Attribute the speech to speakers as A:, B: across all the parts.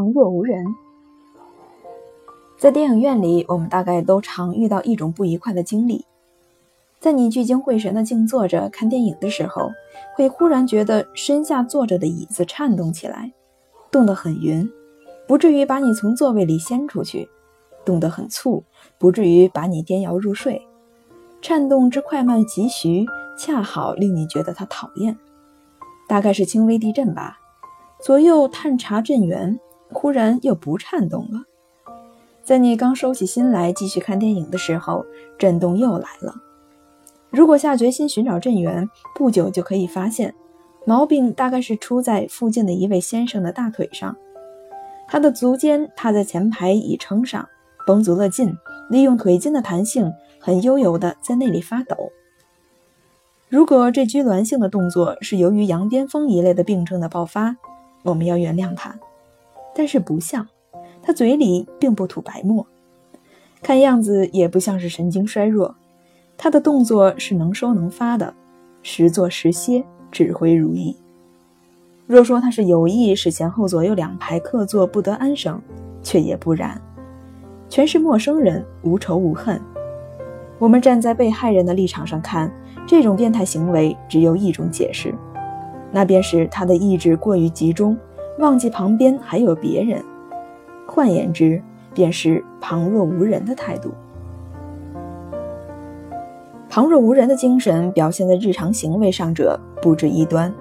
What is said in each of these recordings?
A: 旁若无人。在电影院里，我们大概都常遇到一种不愉快的经历：在你聚精会神地静坐着看电影的时候，会忽然觉得身下坐着的椅子颤动起来，动得很匀，不至于把你从座位里掀出去；动得很促，不至于把你颠摇入睡。颤动之快慢急徐，恰好令你觉得它讨厌。大概是轻微地震吧。左右探查震源，忽然又不颤动了。在你刚收起心来继续看电影的时候，震动又来了。如果下决心寻找震源，不久就可以发现，毛病大概是出在附近的一位先生的大腿上。他的足尖踏在前排椅撑上，绷足了劲，利用腿筋的弹性，很悠游地在那里发抖。如果这拘挛性的动作是由于羊癫疯一类的病症的爆发，我们要原谅他，但是不像，他嘴里并不吐白沫，看样子也不像是神经衰弱。他的动作是能收能发的，时坐时歇，指挥如意。若说他是有意使前后左右两排客座不得安生，却也不然，全是陌生人，无仇无恨。我们站在被害人的立场上看，这种变态行为只有一种解释。那便是他的意志过于集中，忘记旁边还有别人。换言之，便是旁若无人的态度。旁若无人的精神表现在日常行为上者不止一端。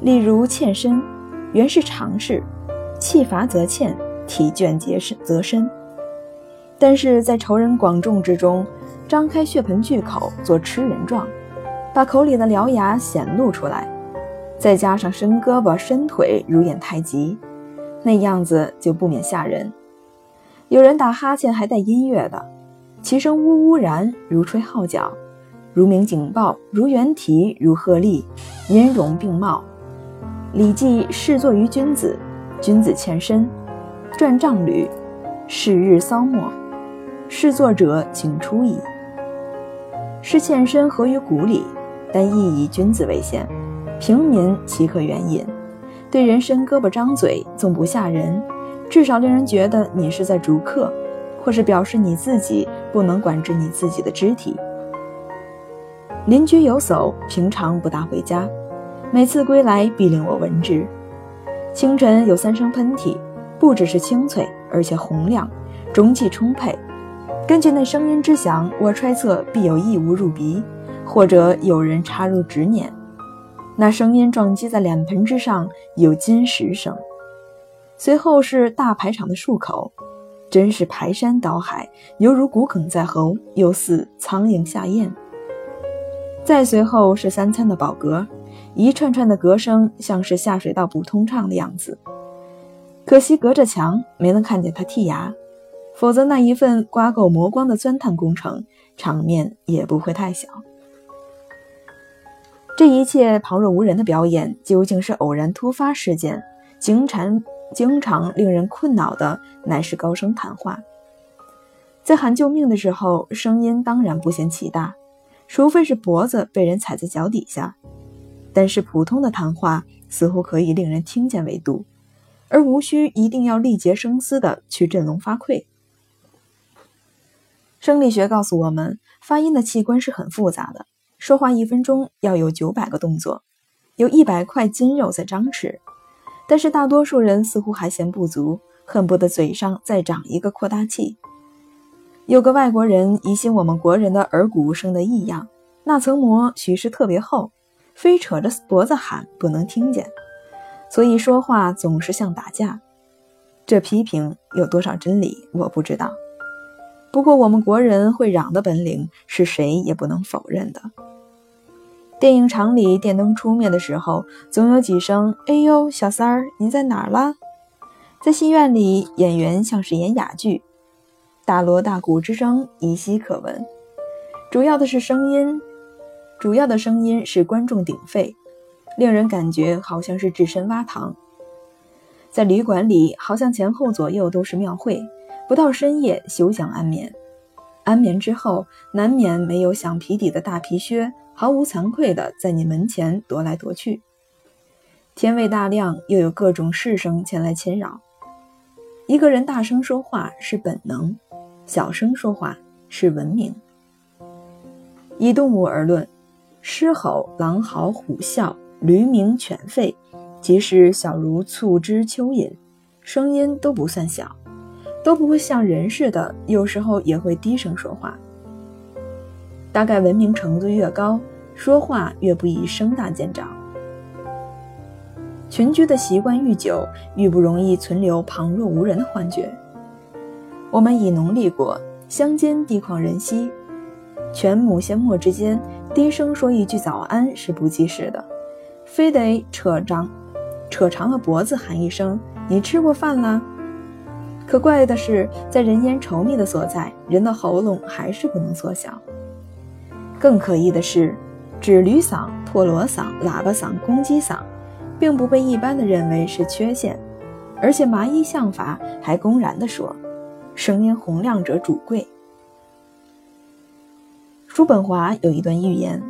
A: 例如欠身，原是常事，气乏则欠，体倦结身则身。但是在仇人广众之中，张开血盆巨口做吃人状，把口里的獠牙显露出来。再加上伸胳膊伸腿如演太极，那样子就不免吓人。有人打哈欠还带音乐的，其声呜呜然如吹号角，如鸣警报，如猿啼，如鹤唳，音容并茂。《礼记》侍坐于君子，君子欠身，转杖履，是日骚末，侍坐者请出矣。是欠身合于古礼，但亦以君子为先。平民岂可援引？对人伸胳膊张嘴，总不吓人，至少令人觉得你是在逐客，或是表示你自己不能管制你自己的肢体。邻居有叟，平常不大回家，每次归来必令我闻之。清晨有三声喷嚏，不只是清脆，而且洪亮，中气充沛。根据那声音之响，我揣测必有异物入鼻，或者有人插入指捻。那声音撞击在脸盆之上，有金石声。随后是大排场的漱口，真是排山倒海，犹如骨梗在喉，又似苍蝇下咽。再随后是三餐的饱嗝，一串串的嗝声，像是下水道不通畅的样子。可惜隔着墙没能看见他剔牙，否则那一份刮够磨光的钻探工程，场面也不会太小。这一切旁若无人的表演，究竟是偶然突发事件，经常经常令人困扰的，乃是高声谈话。在喊救命的时候，声音当然不嫌其大，除非是脖子被人踩在脚底下。但是普通的谈话似乎可以令人听见为度，而无需一定要力竭声嘶的去振聋发聩。生理学告诉我们，发音的器官是很复杂的。说话一分钟要有九百个动作，有一百块筋肉在张弛，但是大多数人似乎还嫌不足，恨不得嘴上再长一个扩大器。有个外国人疑心我们国人的耳骨生的异样，那层膜许是特别厚，非扯着脖子喊不能听见，所以说话总是像打架。这批评有多少真理，我不知道。不过我们国人会嚷的本领，是谁也不能否认的。电影场里电灯出灭的时候，总有几声“哎呦，小三儿，你在哪儿啦？”在戏院里，演员像是演哑剧，大锣大鼓之声依稀可闻。主要的是声音，主要的声音是观众鼎沸，令人感觉好像是置身挖塘。在旅馆里，好像前后左右都是庙会，不到深夜休想安眠。安眠之后，难免没有响皮底的大皮靴。毫无惭愧地在你门前踱来踱去。天未大亮，又有各种事声前来侵扰，一个人大声说话是本能，小声说话是文明。以动物而论，狮吼、狼嚎、虎啸、驴鸣、犬吠，即使小如促织蚯蚓，声音都不算小，都不会像人似的，有时候也会低声说话。大概文明程度越高，说话越不宜声大见长。群居的习惯愈久，愈不容易存留旁若无人的幻觉。我们以农立国，乡间地旷人稀，犬母阡陌之间，低声说一句早安是不济事的，非得扯长扯长了脖子喊一声“你吃过饭了”。可怪的是，在人烟稠密的所在，人的喉咙还是不能缩小。更可疑的是，纸驴嗓、破锣嗓、喇叭嗓、公鸡嗓。并不被一般的认为是缺陷，而且麻衣相法还公然地说：“声音洪亮者主贵。”叔本华有一段寓言：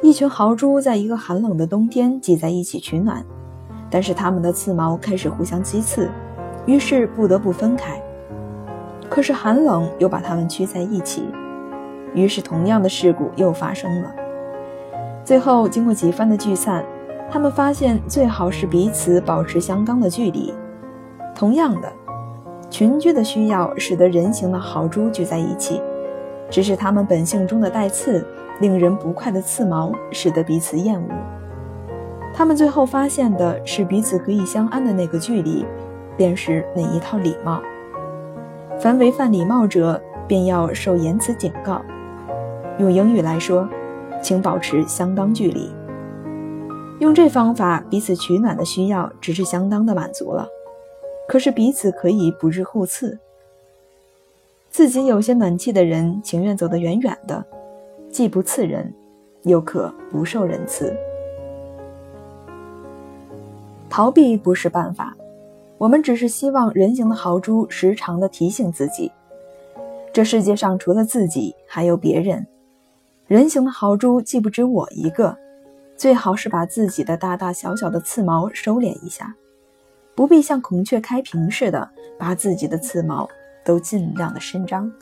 A: 一群豪猪在一个寒冷的冬天挤在一起取暖，但是它们的刺毛开始互相击刺，于是不得不分开。可是寒冷又把它们聚在一起，于是同样的事故又发生了。最后经过几番的聚散。他们发现最好是彼此保持相当的距离。同样的，群居的需要使得人形的豪猪聚在一起，只是它们本性中的带刺、令人不快的刺毛使得彼此厌恶。他们最后发现的是彼此可以相安的那个距离，便是那一套礼貌。凡违反礼貌者，便要受言辞警告。用英语来说，请保持相当距离。用这方法，彼此取暖的需要只是相当的满足了。可是彼此可以不日互刺。自己有些暖气的人，情愿走得远远的，既不刺人，又可不受人刺。逃避不是办法，我们只是希望人形的豪猪时常的提醒自己：这世界上除了自己，还有别人。人形的豪猪既不止我一个。最好是把自己的大大小小的刺毛收敛一下，不必像孔雀开屏似的把自己的刺毛都尽量的伸张。